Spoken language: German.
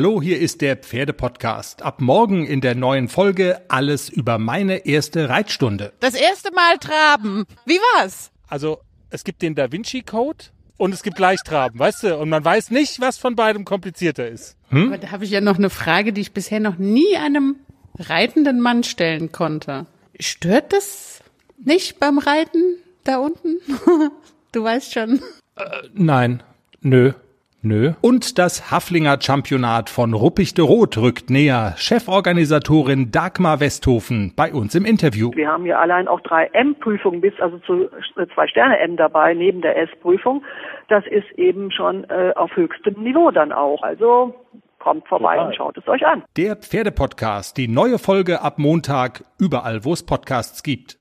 Hallo, hier ist der Pferdepodcast. Ab morgen in der neuen Folge alles über meine erste Reitstunde. Das erste Mal traben. Wie war's? Also, es gibt den Da Vinci Code und es gibt Leichtraben, weißt du? Und man weiß nicht, was von beidem komplizierter ist. Aber da habe ich ja noch eine Frage, die ich bisher noch nie einem reitenden Mann stellen konnte. Stört das nicht beim Reiten da unten? du weißt schon. Nein, nö, nö. Und das Haflinger Championat von Ruppichte Rot rückt näher. Cheforganisatorin Dagmar Westhofen bei uns im Interview. Wir haben hier allein auch drei M-Prüfungen bis also zu äh, zwei Sterne M dabei neben der S-Prüfung. Das ist eben schon äh, auf höchstem Niveau dann auch. Also kommt vorbei und schaut es euch an. Der Pferdepodcast, die neue Folge ab Montag, überall wo es Podcasts gibt.